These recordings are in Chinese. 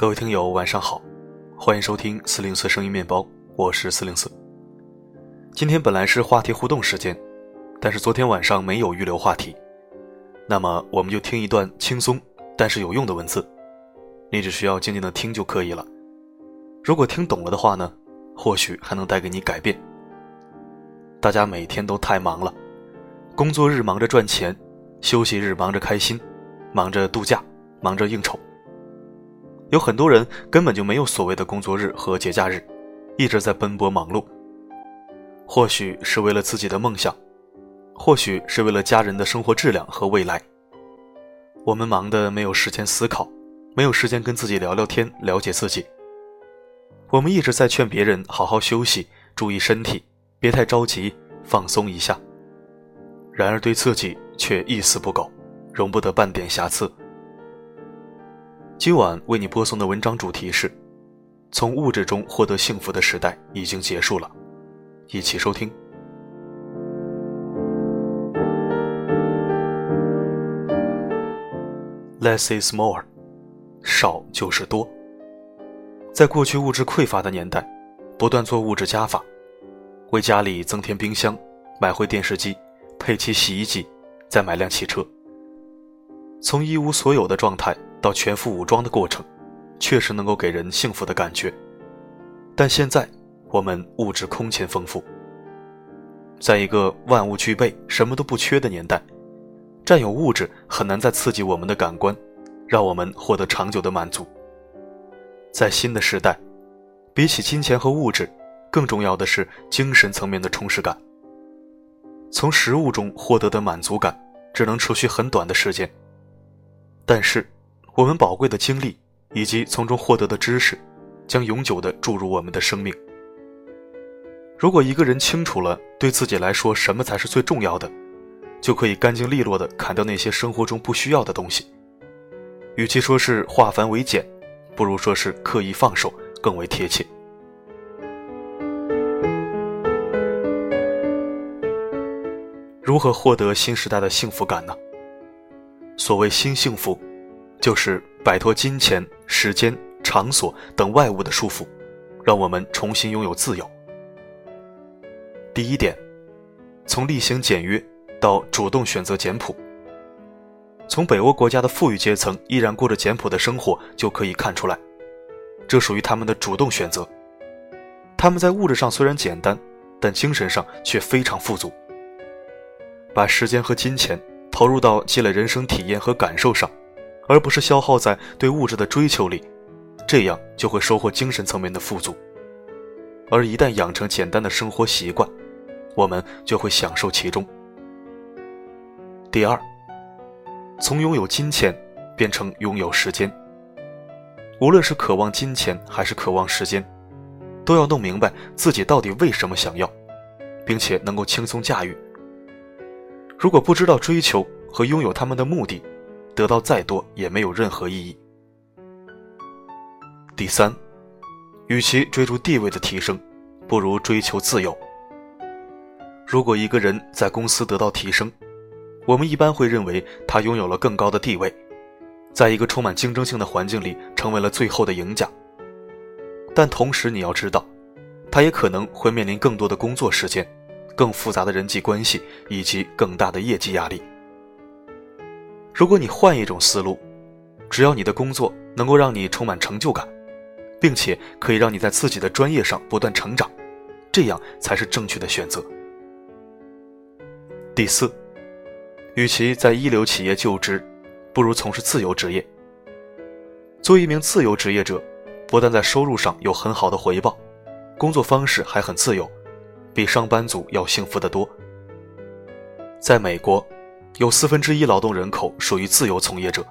各位听友，晚上好，欢迎收听四零四声音面包，我是四零四。今天本来是话题互动时间，但是昨天晚上没有预留话题，那么我们就听一段轻松但是有用的文字，你只需要静静的听就可以了。如果听懂了的话呢，或许还能带给你改变。大家每天都太忙了，工作日忙着赚钱，休息日忙着开心，忙着度假，忙着应酬。有很多人根本就没有所谓的工作日和节假日，一直在奔波忙碌。或许是为了自己的梦想，或许是为了家人的生活质量和未来。我们忙得没有时间思考，没有时间跟自己聊聊天，了解自己。我们一直在劝别人好好休息，注意身体，别太着急，放松一下。然而对自己却一丝不苟，容不得半点瑕疵。今晚为你播送的文章主题是：从物质中获得幸福的时代已经结束了。一起收听。Less is more，少就是多。在过去物质匮乏的年代，不断做物质加法，为家里增添冰箱，买回电视机，配齐洗衣机，再买辆汽车。从一无所有的状态。到全副武装的过程，确实能够给人幸福的感觉。但现在我们物质空前丰富，在一个万物俱备、什么都不缺的年代，占有物质很难再刺激我们的感官，让我们获得长久的满足。在新的时代，比起金钱和物质，更重要的是精神层面的充实感。从食物中获得的满足感，只能持续很短的时间，但是。我们宝贵的经历以及从中获得的知识，将永久的注入我们的生命。如果一个人清楚了对自己来说什么才是最重要的，就可以干净利落的砍掉那些生活中不需要的东西。与其说是化繁为简，不如说是刻意放手更为贴切。如何获得新时代的幸福感呢？所谓新幸福。就是摆脱金钱、时间、场所等外物的束缚，让我们重新拥有自由。第一点，从厉行简约到主动选择简朴。从北欧国家的富裕阶层依然过着简朴的生活就可以看出来，这属于他们的主动选择。他们在物质上虽然简单，但精神上却非常富足。把时间和金钱投入到积累人生体验和感受上。而不是消耗在对物质的追求里，这样就会收获精神层面的富足。而一旦养成简单的生活习惯，我们就会享受其中。第二，从拥有金钱变成拥有时间。无论是渴望金钱还是渴望时间，都要弄明白自己到底为什么想要，并且能够轻松驾驭。如果不知道追求和拥有他们的目的，得到再多也没有任何意义。第三，与其追逐地位的提升，不如追求自由。如果一个人在公司得到提升，我们一般会认为他拥有了更高的地位，在一个充满竞争性的环境里成为了最后的赢家。但同时你要知道，他也可能会面临更多的工作时间、更复杂的人际关系以及更大的业绩压力。如果你换一种思路，只要你的工作能够让你充满成就感，并且可以让你在自己的专业上不断成长，这样才是正确的选择。第四，与其在一流企业就职，不如从事自由职业。作为一名自由职业者，不但在收入上有很好的回报，工作方式还很自由，比上班族要幸福得多。在美国。有四分之一劳动人口属于自由从业者。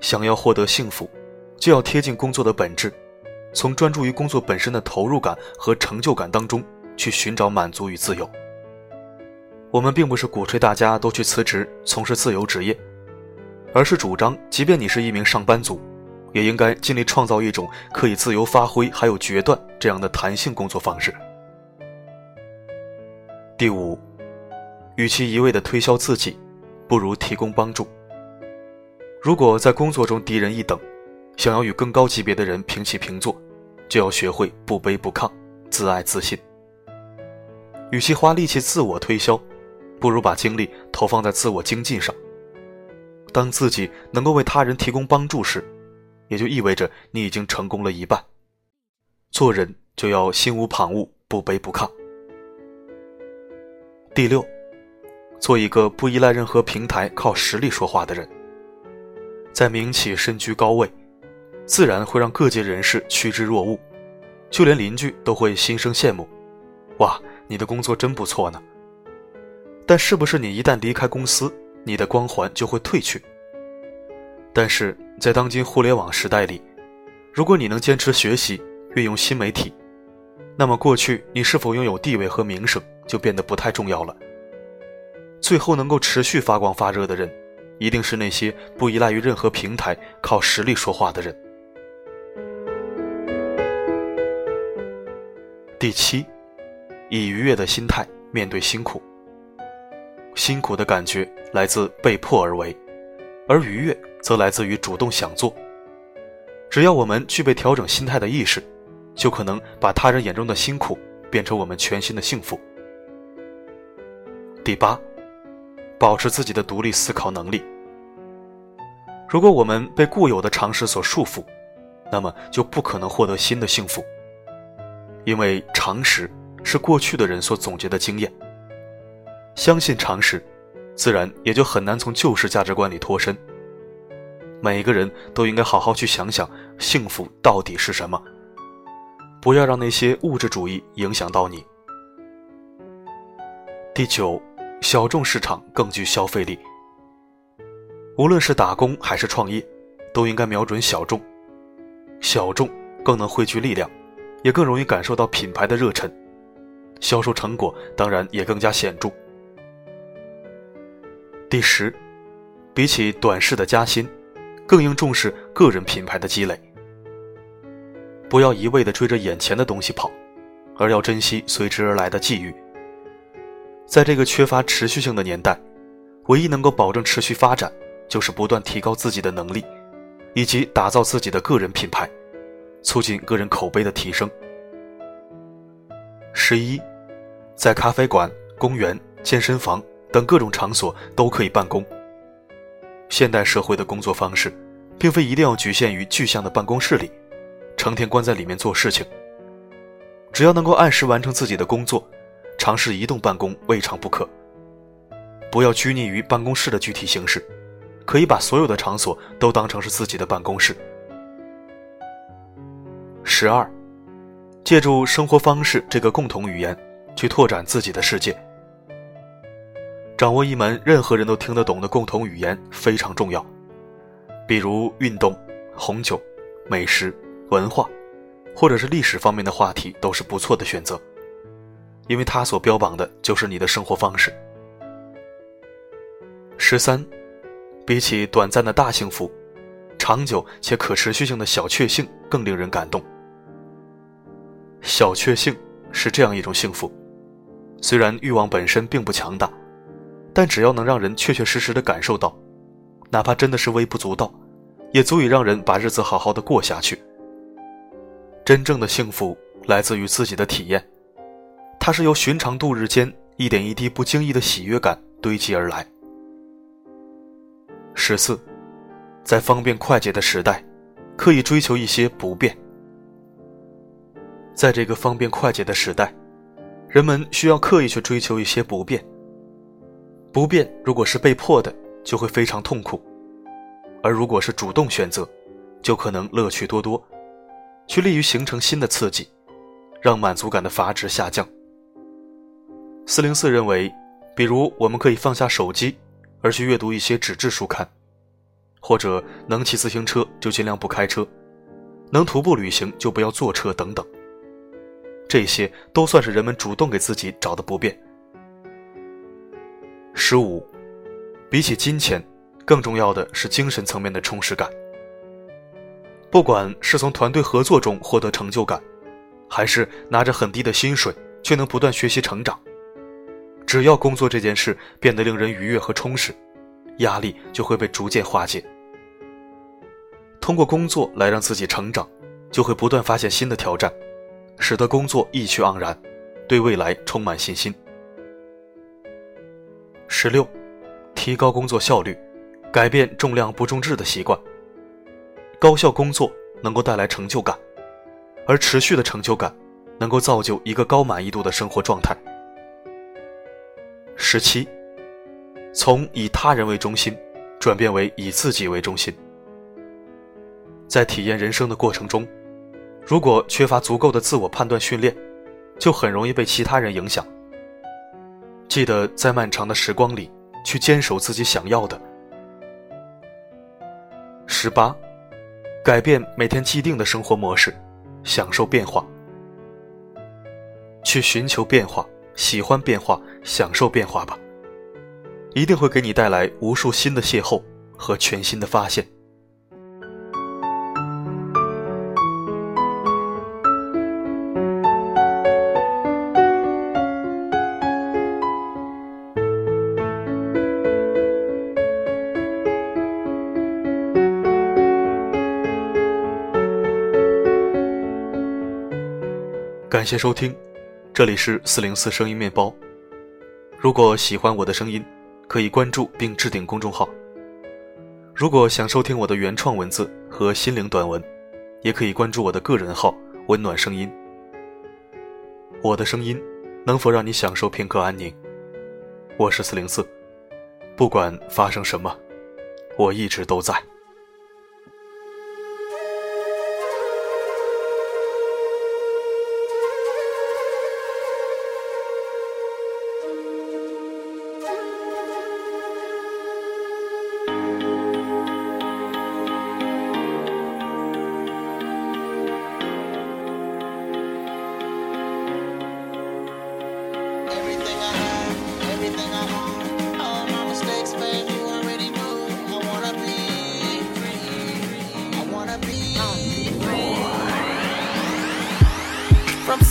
想要获得幸福，就要贴近工作的本质，从专注于工作本身的投入感和成就感当中去寻找满足与自由。我们并不是鼓吹大家都去辞职从事自由职业，而是主张，即便你是一名上班族，也应该尽力创造一种可以自由发挥还有决断这样的弹性工作方式。第五。与其一味的推销自己，不如提供帮助。如果在工作中低人一等，想要与更高级别的人平起平坐，就要学会不卑不亢，自爱自信。与其花力气自我推销，不如把精力投放在自我精进上。当自己能够为他人提供帮助时，也就意味着你已经成功了一半。做人就要心无旁骛，不卑不亢。第六，做一个不依赖任何平台、靠实力说话的人。在民企身居高位，自然会让各界人士趋之若鹜，就连邻居都会心生羡慕。哇，你的工作真不错呢。但是不是你一旦离开公司，你的光环就会褪去？但是在当今互联网时代里，如果你能坚持学习，运用新媒体，那么过去你是否拥有地位和名声就变得不太重要了。最后能够持续发光发热的人，一定是那些不依赖于任何平台、靠实力说话的人。第七，以愉悦的心态面对辛苦。辛苦的感觉来自被迫而为，而愉悦则来自于主动想做。只要我们具备调整心态的意识，就可能把他人眼中的辛苦变成我们全新的幸福。第八，保持自己的独立思考能力。如果我们被固有的常识所束缚，那么就不可能获得新的幸福，因为常识是过去的人所总结的经验。相信常识，自然也就很难从旧式价值观里脱身。每个人都应该好好去想想，幸福到底是什么。不要让那些物质主义影响到你。第九，小众市场更具消费力。无论是打工还是创业，都应该瞄准小众。小众更能汇聚力量，也更容易感受到品牌的热忱，销售成果当然也更加显著。第十，比起短视的加薪，更应重视个人品牌的积累。不要一味的追着眼前的东西跑，而要珍惜随之而来的际遇。在这个缺乏持续性的年代，唯一能够保证持续发展，就是不断提高自己的能力，以及打造自己的个人品牌，促进个人口碑的提升。十一，在咖啡馆、公园、健身房。等各种场所都可以办公。现代社会的工作方式，并非一定要局限于具象的办公室里，成天关在里面做事情。只要能够按时完成自己的工作，尝试移动办公未尝不可。不要拘泥于办公室的具体形式，可以把所有的场所都当成是自己的办公室。十二，借助生活方式这个共同语言，去拓展自己的世界。掌握一门任何人都听得懂的共同语言非常重要，比如运动、红酒、美食、文化，或者是历史方面的话题都是不错的选择，因为它所标榜的就是你的生活方式。十三，比起短暂的大幸福，长久且可持续性的小确幸更令人感动。小确幸是这样一种幸福，虽然欲望本身并不强大。但只要能让人确确实实的感受到，哪怕真的是微不足道，也足以让人把日子好好的过下去。真正的幸福来自于自己的体验，它是由寻常度日间一点一滴不经意的喜悦感堆积而来。十四，在方便快捷的时代，刻意追求一些不便。在这个方便快捷的时代，人们需要刻意去追求一些不便。不便，如果是被迫的，就会非常痛苦；而如果是主动选择，就可能乐趣多多，去利于形成新的刺激，让满足感的阀值下降。四零四认为，比如我们可以放下手机，而去阅读一些纸质书刊，或者能骑自行车就尽量不开车，能徒步旅行就不要坐车等等。这些都算是人们主动给自己找的不便。十五，比起金钱，更重要的是精神层面的充实感。不管是从团队合作中获得成就感，还是拿着很低的薪水却能不断学习成长，只要工作这件事变得令人愉悦和充实，压力就会被逐渐化解。通过工作来让自己成长，就会不断发现新的挑战，使得工作意趣盎然，对未来充满信心。十六，提高工作效率，改变重量不重质的习惯。高效工作能够带来成就感，而持续的成就感能够造就一个高满意度的生活状态。十七，从以他人为中心，转变为以自己为中心。在体验人生的过程中，如果缺乏足够的自我判断训练，就很容易被其他人影响。记得在漫长的时光里，去坚守自己想要的。十八，改变每天既定的生活模式，享受变化。去寻求变化，喜欢变化，享受变化吧，一定会给你带来无数新的邂逅和全新的发现。感谢收听，这里是四零四声音面包。如果喜欢我的声音，可以关注并置顶公众号。如果想收听我的原创文字和心灵短文，也可以关注我的个人号“温暖声音”。我的声音能否让你享受片刻安宁？我是四零四，不管发生什么，我一直都在。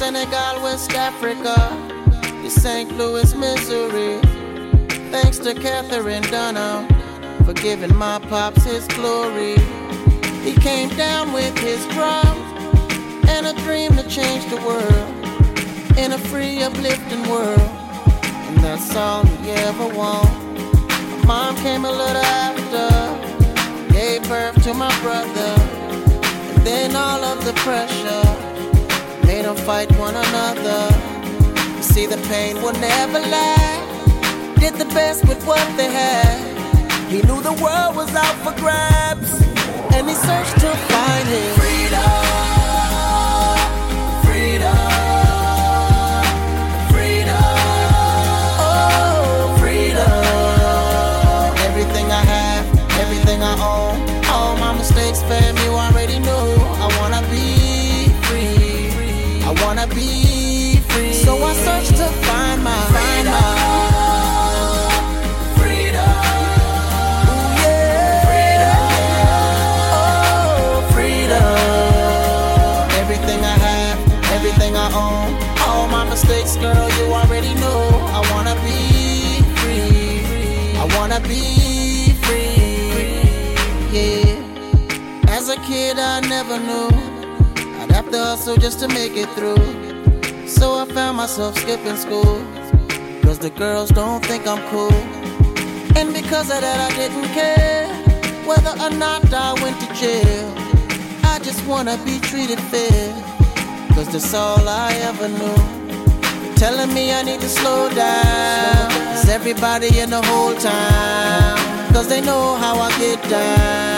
Senegal, West Africa, to St. Louis, Missouri. Thanks to Catherine Dunham for giving my pops his glory. He came down with his drum and a dream to change the world in a free, uplifting world. And that's all he ever wanted. Mom came a little after, gave birth to my brother, and then all of the pressure them fight one another. You see, the pain will never last. Did the best with what they had. He knew the world was out for grabs, and he searched to find his never knew I'd have to hustle just to make it through. So I found myself skipping school. Cause the girls don't think I'm cool. And because of that, I didn't care whether or not I went to jail. I just wanna be treated fair. Cause that's all I ever knew. Telling me I need to slow down. Cause everybody in the whole town. Cause they know how I get down.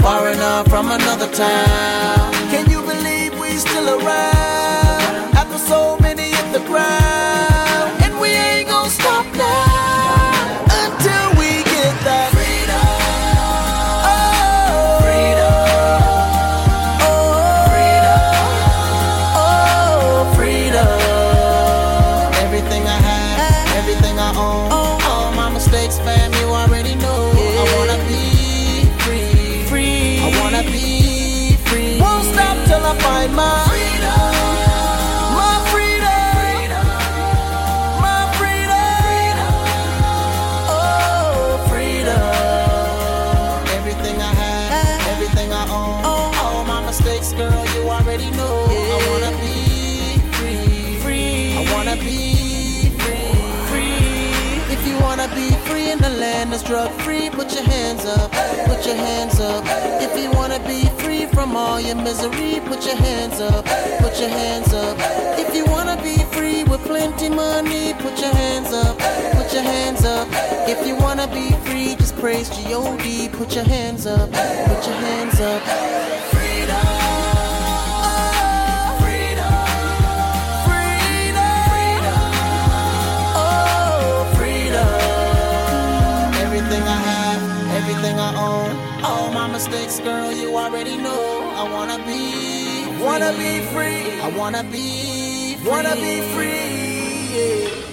Far enough from another town. Can you believe? We still around. After so that's drug free. Put your hands up, put your hands up. If you wanna be free from all your misery, put your hands up, put your hands up. If you wanna be free with plenty money, put your hands up, put your hands up. If you wanna be free, just praise G-O-D. Put your hands up, put your hands up. Girl, you already know. I wanna be, wanna be free. I wanna be, free. wanna be free. Yeah.